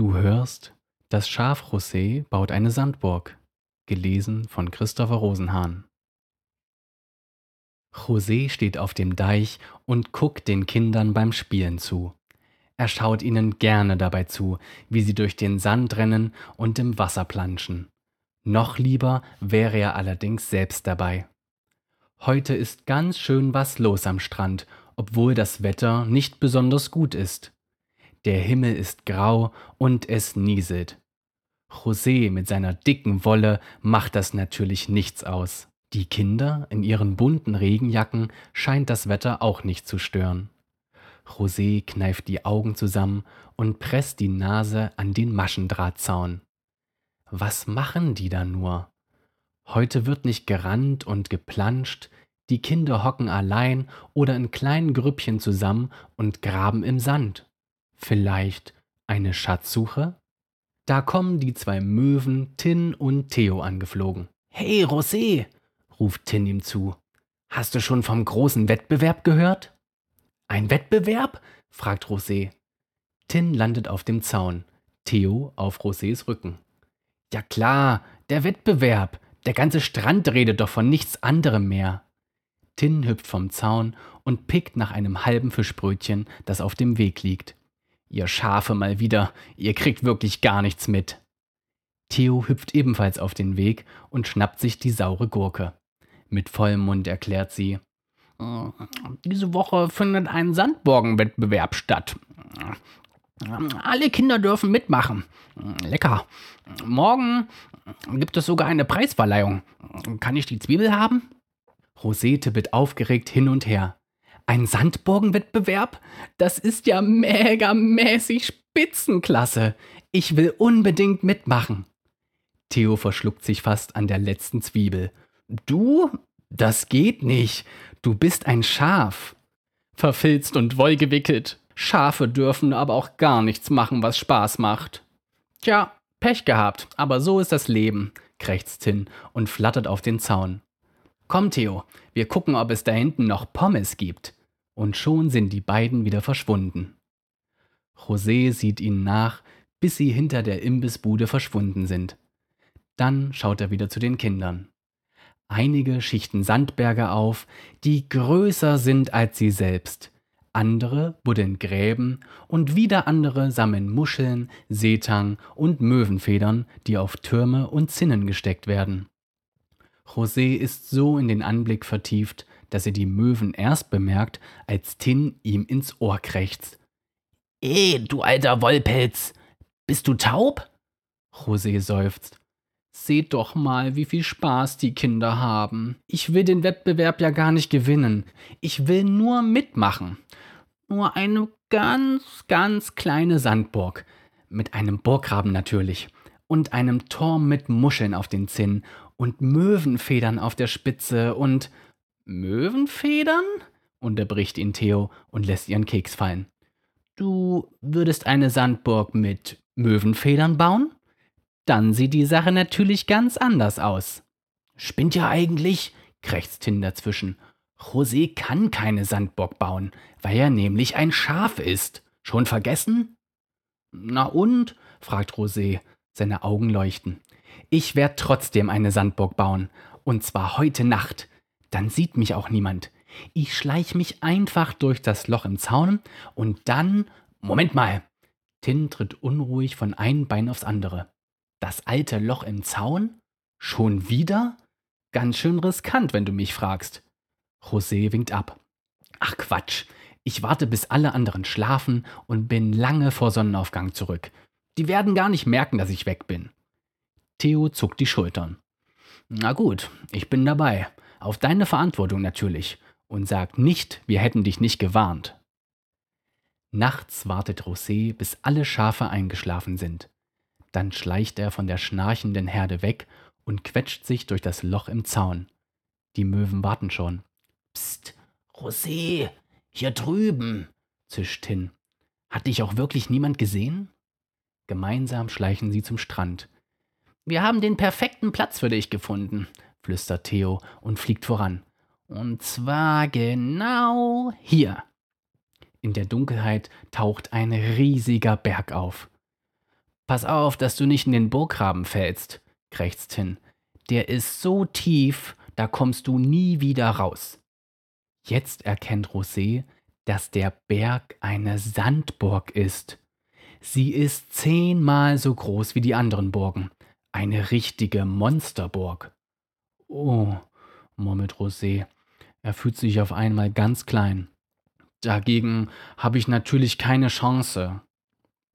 Du hörst, das Schaf José baut eine Sandburg. Gelesen von Christopher Rosenhahn. José steht auf dem Deich und guckt den Kindern beim Spielen zu. Er schaut ihnen gerne dabei zu, wie sie durch den Sand rennen und im Wasser planschen. Noch lieber wäre er allerdings selbst dabei. Heute ist ganz schön was los am Strand, obwohl das Wetter nicht besonders gut ist. Der Himmel ist grau und es nieselt. José mit seiner dicken Wolle macht das natürlich nichts aus. Die Kinder in ihren bunten Regenjacken scheint das Wetter auch nicht zu stören. José kneift die Augen zusammen und presst die Nase an den Maschendrahtzaun. Was machen die da nur? Heute wird nicht gerannt und geplanscht, die Kinder hocken allein oder in kleinen Grüppchen zusammen und graben im Sand. Vielleicht eine Schatzsuche? Da kommen die zwei Möwen Tin und Theo angeflogen. Hey, Rosé, ruft Tin ihm zu. Hast du schon vom großen Wettbewerb gehört? Ein Wettbewerb? fragt Rosé. Tin landet auf dem Zaun, Theo auf Rosés Rücken. Ja klar, der Wettbewerb. Der ganze Strand redet doch von nichts anderem mehr. Tin hüpft vom Zaun und pickt nach einem halben Fischbrötchen, das auf dem Weg liegt. Ihr Schafe mal wieder, ihr kriegt wirklich gar nichts mit. Theo hüpft ebenfalls auf den Weg und schnappt sich die saure Gurke. Mit vollem Mund erklärt sie, diese Woche findet ein Sandborgenwettbewerb statt. Alle Kinder dürfen mitmachen. Lecker. Morgen gibt es sogar eine Preisverleihung. Kann ich die Zwiebel haben? Rosete wird aufgeregt hin und her. Ein Sandburgenwettbewerb? Das ist ja megamäßig Spitzenklasse. Ich will unbedingt mitmachen. Theo verschluckt sich fast an der letzten Zwiebel. Du? Das geht nicht. Du bist ein Schaf. Verfilzt und wollgewickelt. Schafe dürfen aber auch gar nichts machen, was Spaß macht. Tja, Pech gehabt, aber so ist das Leben, krächzt Tin und flattert auf den Zaun. Komm, Theo, wir gucken, ob es da hinten noch Pommes gibt und schon sind die beiden wieder verschwunden. José sieht ihnen nach, bis sie hinter der Imbissbude verschwunden sind. Dann schaut er wieder zu den Kindern. Einige schichten Sandberge auf, die größer sind als sie selbst. Andere buddeln Gräben und wieder andere sammeln Muscheln, Seetang und Möwenfedern, die auf Türme und Zinnen gesteckt werden. José ist so in den Anblick vertieft, dass er die Möwen erst bemerkt, als Tin ihm ins Ohr krächzt. Eh, du alter Wollpelz, bist du taub? José seufzt. Seht doch mal, wie viel Spaß die Kinder haben. Ich will den Wettbewerb ja gar nicht gewinnen. Ich will nur mitmachen. Nur eine ganz, ganz kleine Sandburg. Mit einem Burggraben natürlich. Und einem Turm mit Muscheln auf den Zinnen und Möwenfedern auf der Spitze und Möwenfedern? unterbricht ihn Theo und lässt ihren Keks fallen. Du würdest eine Sandburg mit Möwenfedern bauen? Dann sieht die Sache natürlich ganz anders aus. Spinnt ja eigentlich, krächzt Tin dazwischen. José kann keine Sandburg bauen, weil er nämlich ein Schaf ist. Schon vergessen? Na und? fragt Rosé. Seine Augen leuchten. Ich werde trotzdem eine Sandburg bauen. Und zwar heute Nacht dann sieht mich auch niemand. Ich schleich mich einfach durch das Loch im Zaun und dann. Moment mal! Tin tritt unruhig von einem Bein aufs andere. Das alte Loch im Zaun? Schon wieder? Ganz schön riskant, wenn du mich fragst. José winkt ab. Ach Quatsch. Ich warte, bis alle anderen schlafen und bin lange vor Sonnenaufgang zurück. Die werden gar nicht merken, dass ich weg bin. Theo zuckt die Schultern. Na gut, ich bin dabei. Auf deine Verantwortung natürlich. Und sag nicht, wir hätten dich nicht gewarnt. Nachts wartet Rosé, bis alle Schafe eingeschlafen sind. Dann schleicht er von der schnarchenden Herde weg und quetscht sich durch das Loch im Zaun. Die Möwen warten schon. Psst, Rosé, hier drüben, zischt hin. Hat dich auch wirklich niemand gesehen? Gemeinsam schleichen sie zum Strand. Wir haben den perfekten Platz für dich gefunden, flüstert Theo und fliegt voran. Und zwar genau hier. In der Dunkelheit taucht ein riesiger Berg auf. Pass auf, dass du nicht in den Burggraben fällst, krächzt Tin. Der ist so tief, da kommst du nie wieder raus. Jetzt erkennt Rosé, dass der Berg eine Sandburg ist. Sie ist zehnmal so groß wie die anderen Burgen. Eine richtige Monsterburg. Oh, murmelt Rosé. Er fühlt sich auf einmal ganz klein. Dagegen habe ich natürlich keine Chance.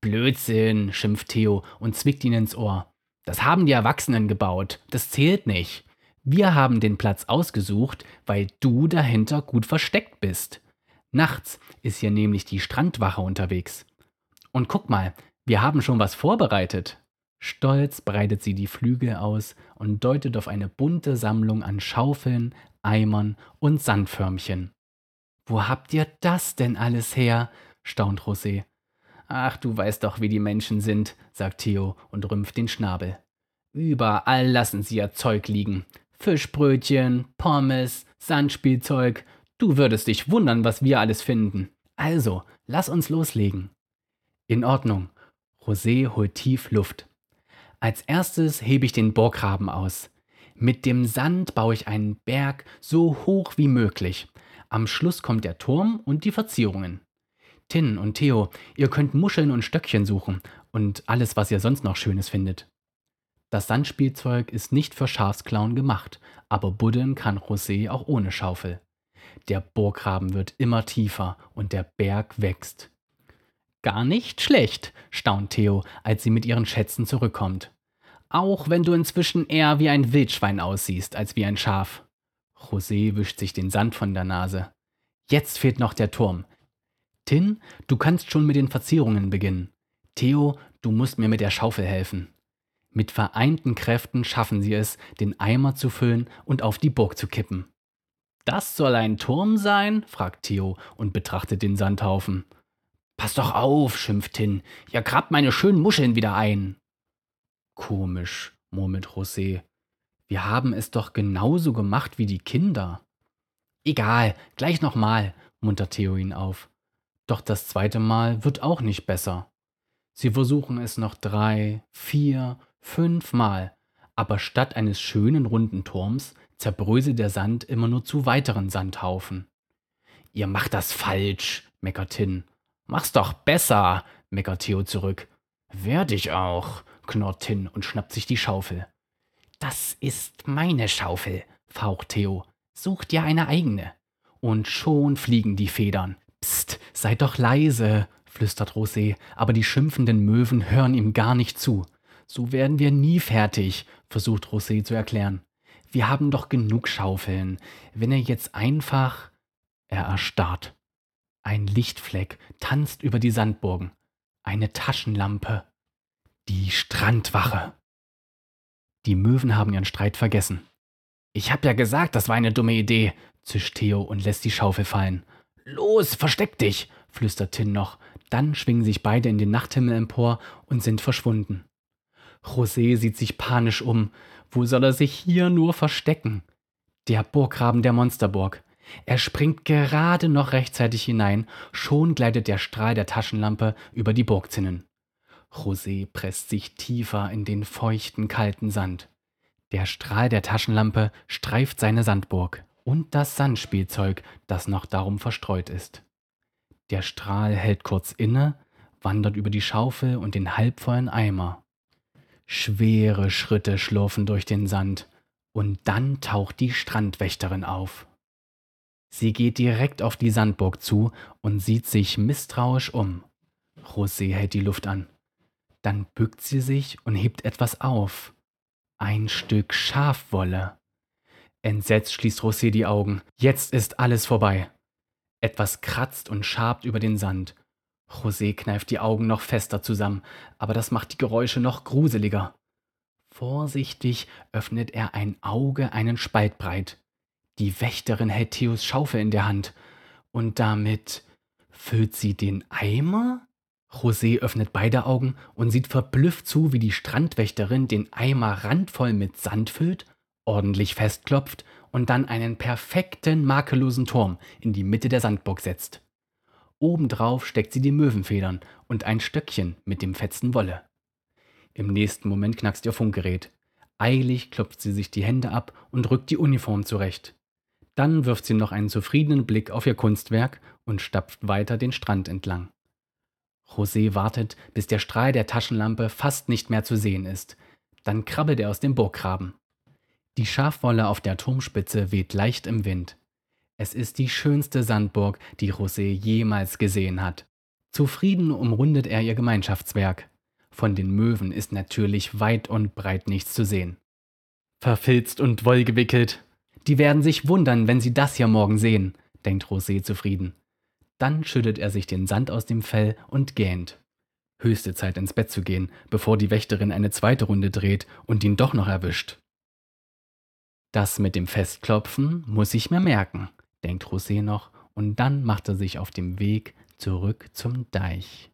Blödsinn, schimpft Theo und zwickt ihn ins Ohr. Das haben die Erwachsenen gebaut. Das zählt nicht. Wir haben den Platz ausgesucht, weil du dahinter gut versteckt bist. Nachts ist hier nämlich die Strandwache unterwegs. Und guck mal, wir haben schon was vorbereitet. Stolz breitet sie die Flügel aus und deutet auf eine bunte Sammlung an Schaufeln, Eimern und Sandförmchen. Wo habt ihr das denn alles her? staunt Rosé. Ach, du weißt doch, wie die Menschen sind, sagt Theo und rümpft den Schnabel. Überall lassen sie ihr Zeug liegen. Fischbrötchen, Pommes, Sandspielzeug. Du würdest dich wundern, was wir alles finden. Also, lass uns loslegen. In Ordnung. Rosé holt tief Luft. Als erstes hebe ich den Burggraben aus. Mit dem Sand baue ich einen Berg so hoch wie möglich. Am Schluss kommt der Turm und die Verzierungen. Tin und Theo, ihr könnt Muscheln und Stöckchen suchen und alles, was ihr sonst noch Schönes findet. Das Sandspielzeug ist nicht für Schafsklauen gemacht, aber buddeln kann Rosé auch ohne Schaufel. Der Burggraben wird immer tiefer und der Berg wächst. Gar nicht schlecht, staunt Theo, als sie mit ihren Schätzen zurückkommt. Auch wenn du inzwischen eher wie ein Wildschwein aussiehst als wie ein Schaf. José wischt sich den Sand von der Nase. Jetzt fehlt noch der Turm. Tin, du kannst schon mit den Verzierungen beginnen. Theo, du musst mir mit der Schaufel helfen. Mit vereinten Kräften schaffen sie es, den Eimer zu füllen und auf die Burg zu kippen. Das soll ein Turm sein? fragt Theo und betrachtet den Sandhaufen. Pass doch auf, schimpft Tin. Ihr grabt meine schönen Muscheln wieder ein. Komisch, murmelt José. Wir haben es doch genauso gemacht wie die Kinder. Egal, gleich nochmal, muntert Theo ihn auf. Doch das zweite Mal wird auch nicht besser. Sie versuchen es noch drei, vier, fünf Mal, aber statt eines schönen runden Turms zerbröselt der Sand immer nur zu weiteren Sandhaufen. Ihr macht das falsch, meckert Tin. Mach's doch besser, meckert Theo zurück. Werd ich auch, knurrt Tin und schnappt sich die Schaufel. Das ist meine Schaufel, faucht Theo. Such dir eine eigene. Und schon fliegen die Federn. Psst, seid doch leise, flüstert Rosé, aber die schimpfenden Möwen hören ihm gar nicht zu. So werden wir nie fertig, versucht Rosé zu erklären. Wir haben doch genug Schaufeln. Wenn er jetzt einfach. Er erstarrt. Ein Lichtfleck tanzt über die Sandburgen. Eine Taschenlampe. Die Strandwache. Die Möwen haben ihren Streit vergessen. Ich hab ja gesagt, das war eine dumme Idee, zischt Theo und lässt die Schaufel fallen. Los, versteck dich, flüstert Tin noch. Dann schwingen sich beide in den Nachthimmel empor und sind verschwunden. José sieht sich panisch um. Wo soll er sich hier nur verstecken? Der Burggraben der Monsterburg. Er springt gerade noch rechtzeitig hinein, schon gleitet der Strahl der Taschenlampe über die Burgzinnen. José presst sich tiefer in den feuchten, kalten Sand. Der Strahl der Taschenlampe streift seine Sandburg und das Sandspielzeug, das noch darum verstreut ist. Der Strahl hält kurz inne, wandert über die Schaufel und den halbvollen Eimer. Schwere Schritte schlurfen durch den Sand, und dann taucht die Strandwächterin auf. Sie geht direkt auf die Sandburg zu und sieht sich misstrauisch um. José hält die Luft an. Dann bückt sie sich und hebt etwas auf. Ein Stück Schafwolle. Entsetzt schließt Rosé die Augen. Jetzt ist alles vorbei. Etwas kratzt und schabt über den Sand. José kneift die Augen noch fester zusammen, aber das macht die Geräusche noch gruseliger. Vorsichtig öffnet er ein Auge einen Spalt breit. Die Wächterin hält Theos Schaufel in der Hand. Und damit füllt sie den Eimer? José öffnet beide Augen und sieht verblüfft zu, wie die Strandwächterin den Eimer randvoll mit Sand füllt, ordentlich festklopft und dann einen perfekten, makellosen Turm in die Mitte der Sandburg setzt. Obendrauf steckt sie die Möwenfedern und ein Stöckchen mit dem fetzen Wolle. Im nächsten Moment knackst ihr Funkgerät. Eilig klopft sie sich die Hände ab und rückt die Uniform zurecht. Dann wirft sie noch einen zufriedenen Blick auf ihr Kunstwerk und stapft weiter den Strand entlang. José wartet, bis der Strahl der Taschenlampe fast nicht mehr zu sehen ist. Dann krabbelt er aus dem Burggraben. Die Schafwolle auf der Turmspitze weht leicht im Wind. Es ist die schönste Sandburg, die José jemals gesehen hat. Zufrieden umrundet er ihr Gemeinschaftswerk. Von den Möwen ist natürlich weit und breit nichts zu sehen. Verfilzt und wollgewickelt. Die werden sich wundern, wenn sie das hier morgen sehen, denkt Rosé zufrieden. Dann schüttet er sich den Sand aus dem Fell und gähnt. Höchste Zeit ins Bett zu gehen, bevor die Wächterin eine zweite Runde dreht und ihn doch noch erwischt. Das mit dem Festklopfen muss ich mir merken, denkt Rosé noch, und dann macht er sich auf dem Weg zurück zum Deich.